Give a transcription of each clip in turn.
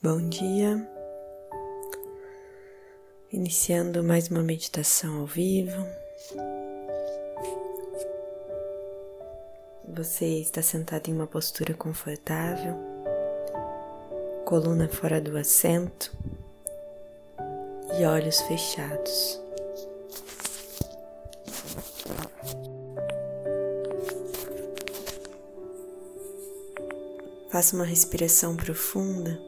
Bom dia. Iniciando mais uma meditação ao vivo. Você está sentado em uma postura confortável, coluna fora do assento e olhos fechados. Faça uma respiração profunda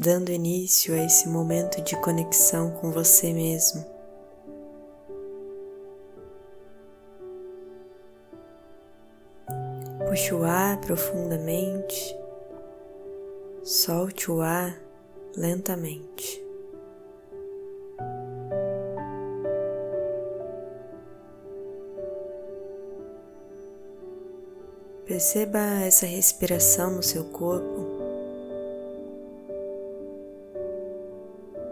dando início a esse momento de conexão com você mesmo. Puxe o ar profundamente, solte o ar lentamente. Perceba essa respiração no seu corpo.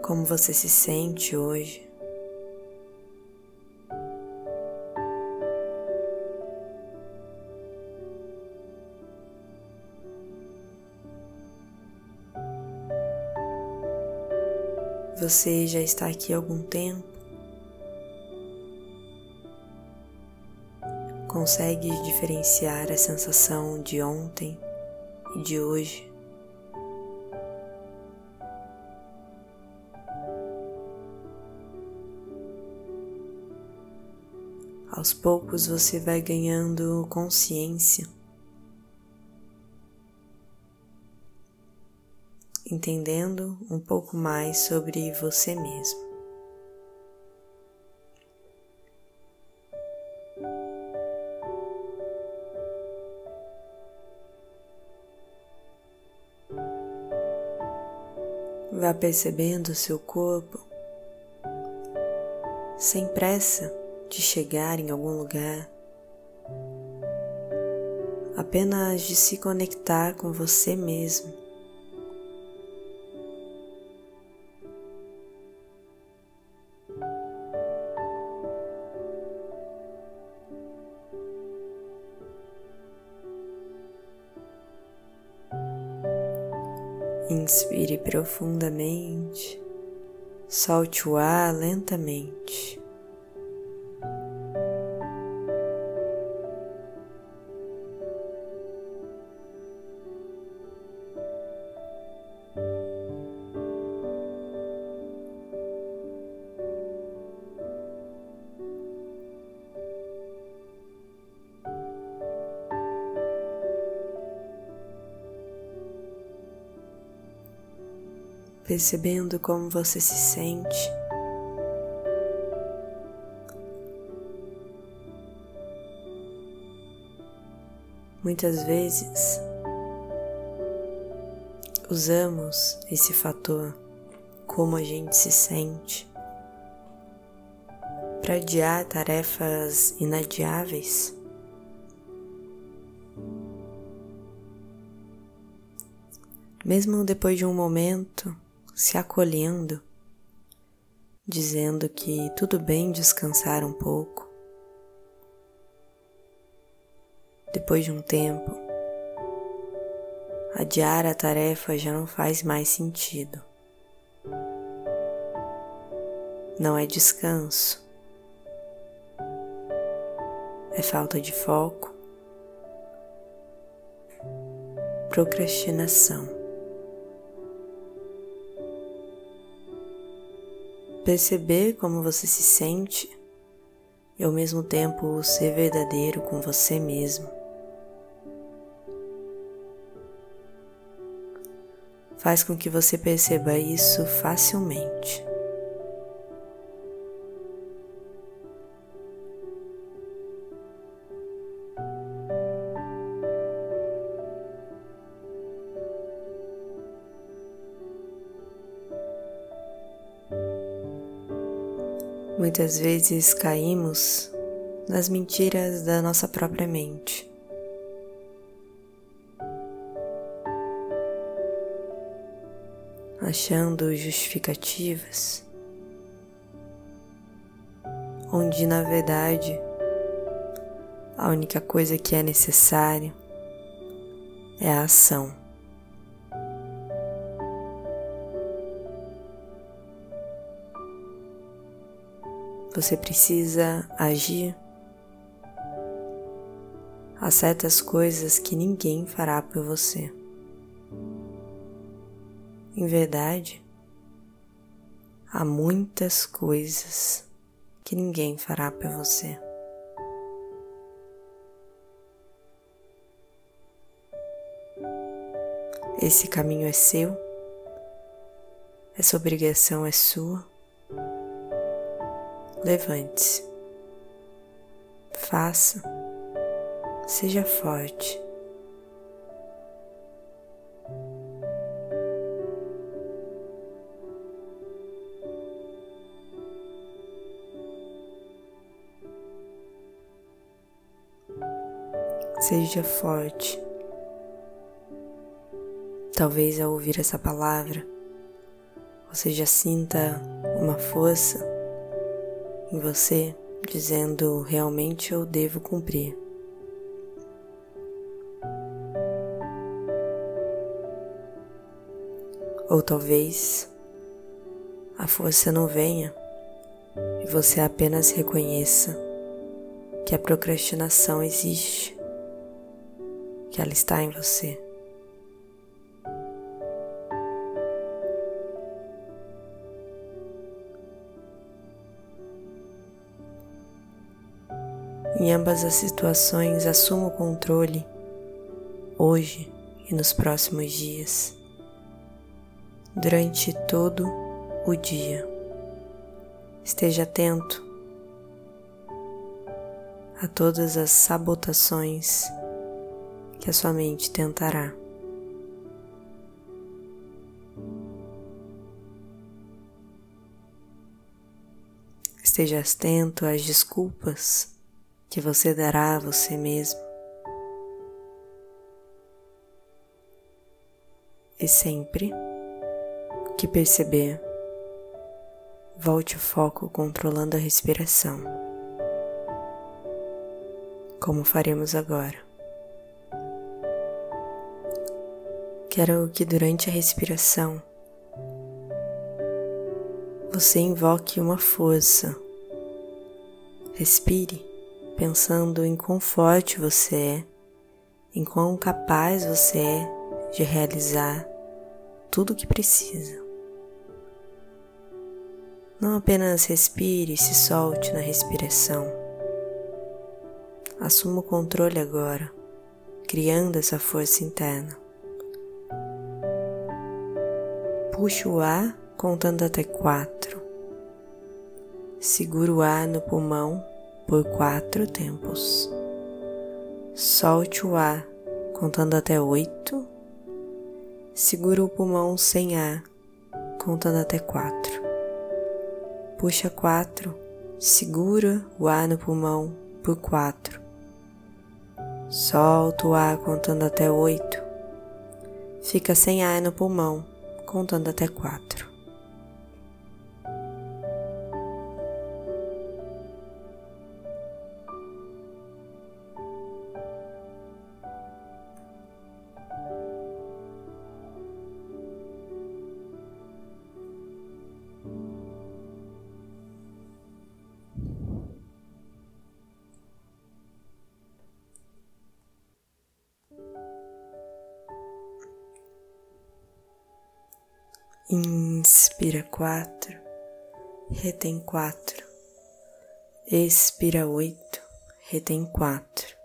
Como você se sente hoje? Você já está aqui há algum tempo? Consegue diferenciar a sensação de ontem e de hoje? Aos poucos você vai ganhando consciência, entendendo um pouco mais sobre você mesmo. Vá percebendo o seu corpo sem pressa de chegar em algum lugar, apenas de se conectar com você mesmo. Inspire profundamente, solte o ar lentamente. Percebendo como você se sente. Muitas vezes usamos esse fator, como a gente se sente, para adiar tarefas inadiáveis. Mesmo depois de um momento se acolhendo, dizendo que tudo bem descansar um pouco. Depois de um tempo, adiar a tarefa já não faz mais sentido. Não é descanso, é falta de foco, procrastinação. Perceber como você se sente e ao mesmo tempo ser verdadeiro com você mesmo. Faz com que você perceba isso facilmente. Muitas vezes caímos nas mentiras da nossa própria mente. Achando justificativas, onde na verdade a única coisa que é necessária é a ação. Você precisa agir, há certas coisas que ninguém fará por você. Em verdade, há muitas coisas que ninguém fará por você. Esse caminho é seu, essa obrigação é sua. Levante-se, faça, seja forte. Seja forte. Talvez ao ouvir essa palavra, você já sinta uma força em você dizendo realmente eu devo cumprir. Ou talvez a força não venha e você apenas reconheça que a procrastinação existe, que ela está em você. Em ambas as situações, assuma o controle hoje e nos próximos dias, durante todo o dia. Esteja atento a todas as sabotações que a sua mente tentará. Esteja atento às desculpas que você dará a você mesmo. E sempre que perceber, volte o foco controlando a respiração, como faremos agora. Quero que durante a respiração você invoque uma força. Respire pensando em quão forte você é, em quão capaz você é de realizar tudo o que precisa. Não apenas respire e se solte na respiração. Assuma o controle agora, criando essa força interna. Puxe o ar contando até quatro. Segura o ar no pulmão por quatro tempos. Solte o ar contando até oito. Segura o pulmão sem ar contando até quatro. Puxa quatro. Segura o ar no pulmão por quatro. Solta o ar contando até oito. Fica sem ar no pulmão contando até quatro. Inspira quatro, retém quatro, expira oito, retém quatro.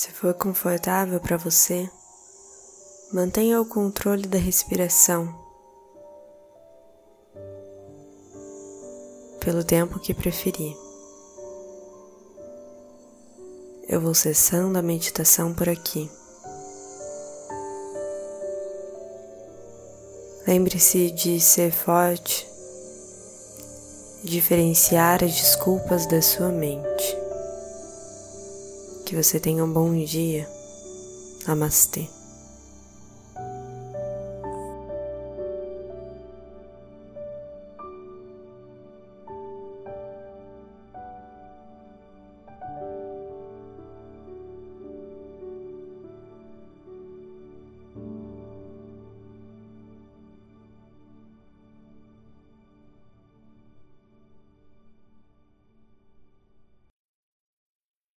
Se for confortável para você, mantenha o controle da respiração pelo tempo que preferir. Eu vou cessando a meditação por aqui. Lembre-se de ser forte diferenciar as desculpas da sua mente. Que você tenha um bom dia. Namastê.